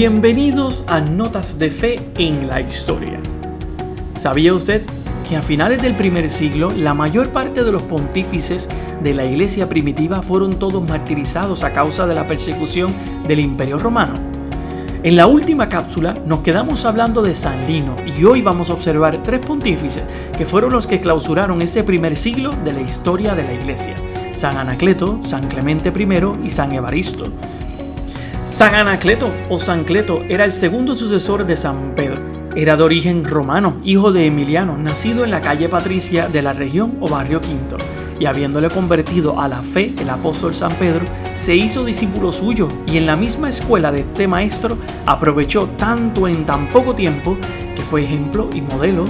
Bienvenidos a Notas de Fe en la Historia. ¿Sabía usted que a finales del primer siglo la mayor parte de los pontífices de la iglesia primitiva fueron todos martirizados a causa de la persecución del imperio romano? En la última cápsula nos quedamos hablando de San Lino y hoy vamos a observar tres pontífices que fueron los que clausuraron ese primer siglo de la historia de la iglesia. San Anacleto, San Clemente I y San Evaristo. San Anacleto o San Cleto era el segundo sucesor de San Pedro. Era de origen romano, hijo de Emiliano, nacido en la calle Patricia de la región o barrio Quinto. Y habiéndole convertido a la fe el apóstol San Pedro, se hizo discípulo suyo y en la misma escuela de este maestro aprovechó tanto en tan poco tiempo que fue ejemplo y modelo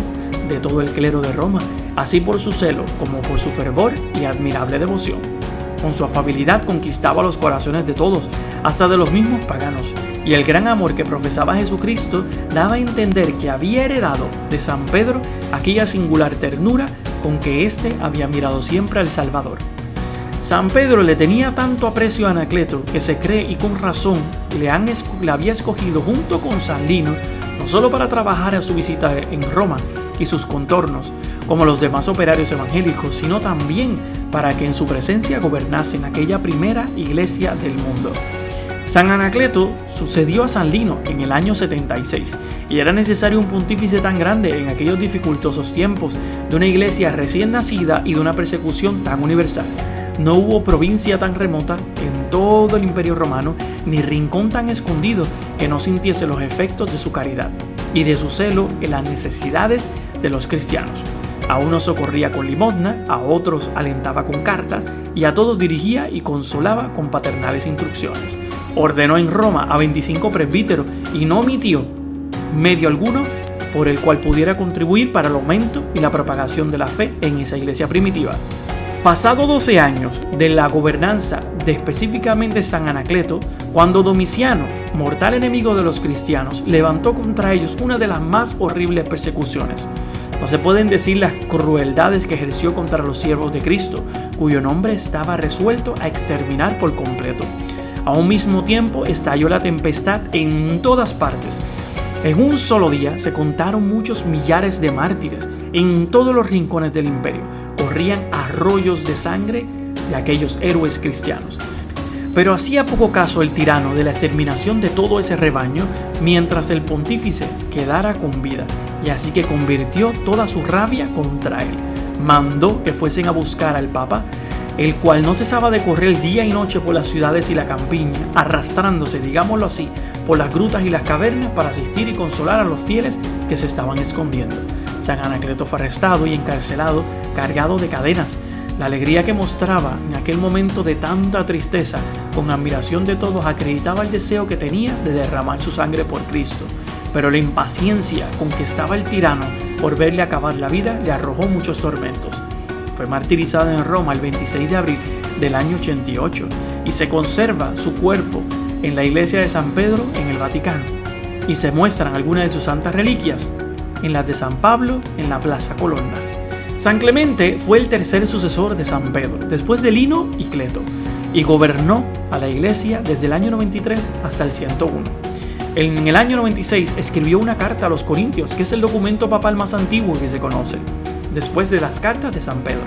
de todo el clero de Roma, así por su celo como por su fervor y admirable devoción. Con su afabilidad conquistaba los corazones de todos, hasta de los mismos paganos, y el gran amor que profesaba Jesucristo daba a entender que había heredado de San Pedro aquella singular ternura con que éste había mirado siempre al Salvador. San Pedro le tenía tanto aprecio a Anacleto que se cree y con razón le, le había escogido junto con San Lino no solo para trabajar a su visita en Roma y sus contornos, como los demás operarios evangélicos, sino también para que en su presencia gobernasen aquella primera iglesia del mundo. San Anacleto sucedió a San Lino en el año 76 y era necesario un pontífice tan grande en aquellos dificultosos tiempos de una iglesia recién nacida y de una persecución tan universal. No hubo provincia tan remota en todo el imperio romano ni rincón tan escondido que no sintiese los efectos de su caridad y de su celo en las necesidades de los cristianos. A unos socorría con limosna, a otros alentaba con cartas y a todos dirigía y consolaba con paternales instrucciones. Ordenó en Roma a 25 presbíteros y no omitió medio alguno por el cual pudiera contribuir para el aumento y la propagación de la fe en esa iglesia primitiva. Pasado 12 años de la gobernanza de específicamente San Anacleto, cuando Domiciano, mortal enemigo de los cristianos, levantó contra ellos una de las más horribles persecuciones. No se pueden decir las crueldades que ejerció contra los siervos de Cristo, cuyo nombre estaba resuelto a exterminar por completo. A un mismo tiempo estalló la tempestad en todas partes. En un solo día se contaron muchos millares de mártires en todos los rincones del imperio. Corrían arroyos de sangre de aquellos héroes cristianos. Pero hacía poco caso el tirano de la exterminación de todo ese rebaño mientras el pontífice quedara con vida y así que convirtió toda su rabia contra él. Mandó que fuesen a buscar al Papa, el cual no cesaba de correr día y noche por las ciudades y la campiña, arrastrándose, digámoslo así, por las grutas y las cavernas para asistir y consolar a los fieles que se estaban escondiendo. San Anacleto fue arrestado y encarcelado, cargado de cadenas. La alegría que mostraba en aquel momento de tanta tristeza, con admiración de todos, acreditaba el deseo que tenía de derramar su sangre por Cristo pero la impaciencia con que estaba el tirano por verle acabar la vida le arrojó muchos tormentos. Fue martirizado en Roma el 26 de abril del año 88 y se conserva su cuerpo en la iglesia de San Pedro en el Vaticano y se muestran algunas de sus santas reliquias en las de San Pablo en la Plaza Colonna. San Clemente fue el tercer sucesor de San Pedro, después de Lino y Cleto, y gobernó a la iglesia desde el año 93 hasta el 101. En el año 96 escribió una carta a los Corintios, que es el documento papal más antiguo que se conoce, después de las cartas de San Pedro.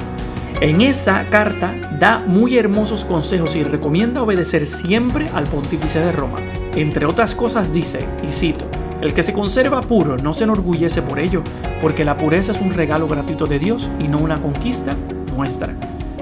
En esa carta da muy hermosos consejos y recomienda obedecer siempre al pontífice de Roma. Entre otras cosas dice, y cito, el que se conserva puro no se enorgullece por ello, porque la pureza es un regalo gratuito de Dios y no una conquista nuestra.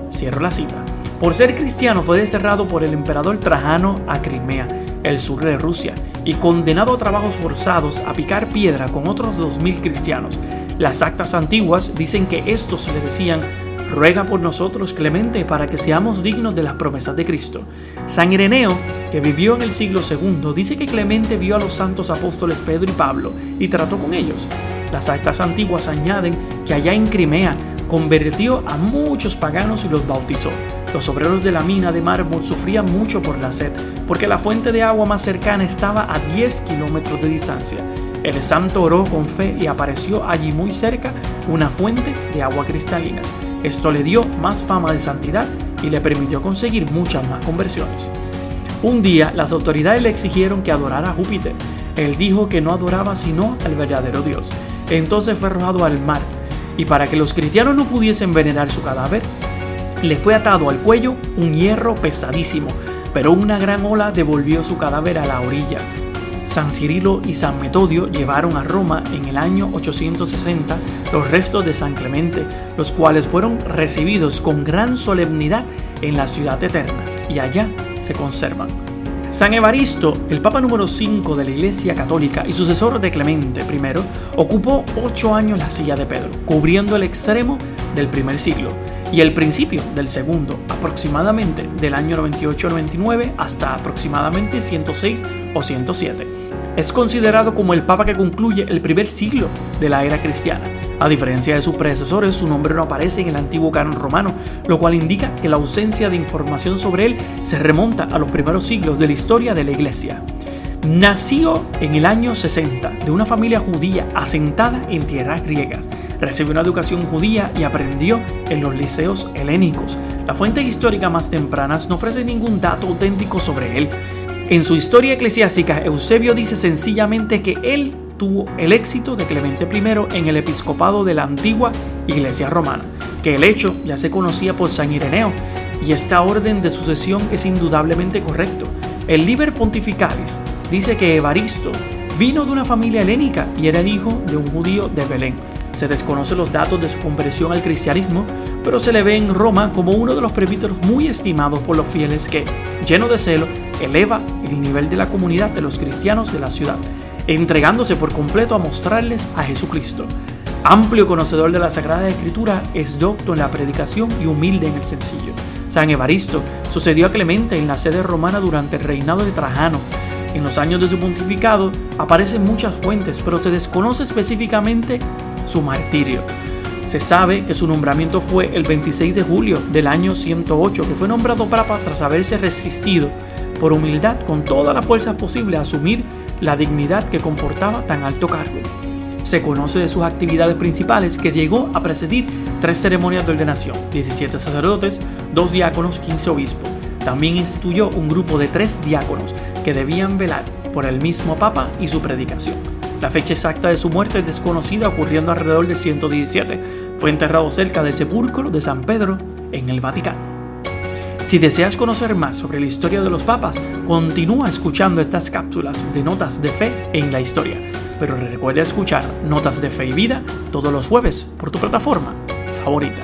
Cierro la cita. Por ser cristiano fue desterrado por el emperador Trajano a Crimea, el sur de Rusia, y condenado a trabajos forzados a picar piedra con otros 2.000 cristianos. Las actas antiguas dicen que estos le decían, ruega por nosotros Clemente para que seamos dignos de las promesas de Cristo. San Ireneo, que vivió en el siglo II, dice que Clemente vio a los santos apóstoles Pedro y Pablo y trató con ellos. Las actas antiguas añaden que allá en Crimea convirtió a muchos paganos y los bautizó. Los obreros de la mina de mármol sufrían mucho por la sed, porque la fuente de agua más cercana estaba a 10 kilómetros de distancia. El santo oró con fe y apareció allí muy cerca una fuente de agua cristalina. Esto le dio más fama de santidad y le permitió conseguir muchas más conversiones. Un día las autoridades le exigieron que adorara a Júpiter. Él dijo que no adoraba sino al verdadero Dios. Entonces fue arrojado al mar y para que los cristianos no pudiesen venerar su cadáver, le fue atado al cuello un hierro pesadísimo, pero una gran ola devolvió su cadáver a la orilla. San Cirilo y San Metodio llevaron a Roma en el año 860 los restos de San Clemente, los cuales fueron recibidos con gran solemnidad en la ciudad eterna, y allá se conservan. San Evaristo, el Papa número 5 de la Iglesia Católica y sucesor de Clemente I, ocupó ocho años la silla de Pedro, cubriendo el extremo del primer siglo y el principio del segundo, aproximadamente del año 98-99 hasta aproximadamente 106 o 107. Es considerado como el Papa que concluye el primer siglo de la era cristiana a diferencia de sus predecesores, su nombre no aparece en el antiguo canon romano, lo cual indica que la ausencia de información sobre él se remonta a los primeros siglos de la historia de la Iglesia. Nació en el año 60 de una familia judía asentada en tierras griegas. Recibió una educación judía y aprendió en los liceos helénicos. Las fuentes históricas más tempranas no ofrecen ningún dato auténtico sobre él. En su historia eclesiástica, Eusebio dice sencillamente que él tuvo el éxito de Clemente I en el episcopado de la antigua Iglesia romana, que el hecho ya se conocía por San Ireneo, y esta orden de sucesión es indudablemente correcto. El Liber Pontificalis dice que Evaristo vino de una familia helénica y era el hijo de un judío de Belén. Se desconocen los datos de su conversión al cristianismo, pero se le ve en Roma como uno de los presbíteros muy estimados por los fieles que, lleno de celo, eleva el nivel de la comunidad de los cristianos de la ciudad entregándose por completo a mostrarles a Jesucristo. Amplio conocedor de la Sagrada Escritura, es docto en la predicación y humilde en el sencillo. San Evaristo sucedió a Clemente en la sede romana durante el reinado de Trajano. En los años de su pontificado aparecen muchas fuentes, pero se desconoce específicamente su martirio. Se sabe que su nombramiento fue el 26 de julio del año 108, que fue nombrado papa tras haberse resistido por humildad con toda la fuerza posible a asumir la dignidad que comportaba tan alto cargo. Se conoce de sus actividades principales que llegó a presidir tres ceremonias de ordenación, 17 sacerdotes, dos diáconos, 15 obispos. También instituyó un grupo de tres diáconos que debían velar por el mismo Papa y su predicación. La fecha exacta de su muerte es desconocida, ocurriendo alrededor de 117. Fue enterrado cerca del sepulcro de San Pedro en el Vaticano. Si deseas conocer más sobre la historia de los papas, continúa escuchando estas cápsulas de notas de fe en la historia. Pero recuerda escuchar Notas de Fe y Vida todos los jueves por tu plataforma favorita.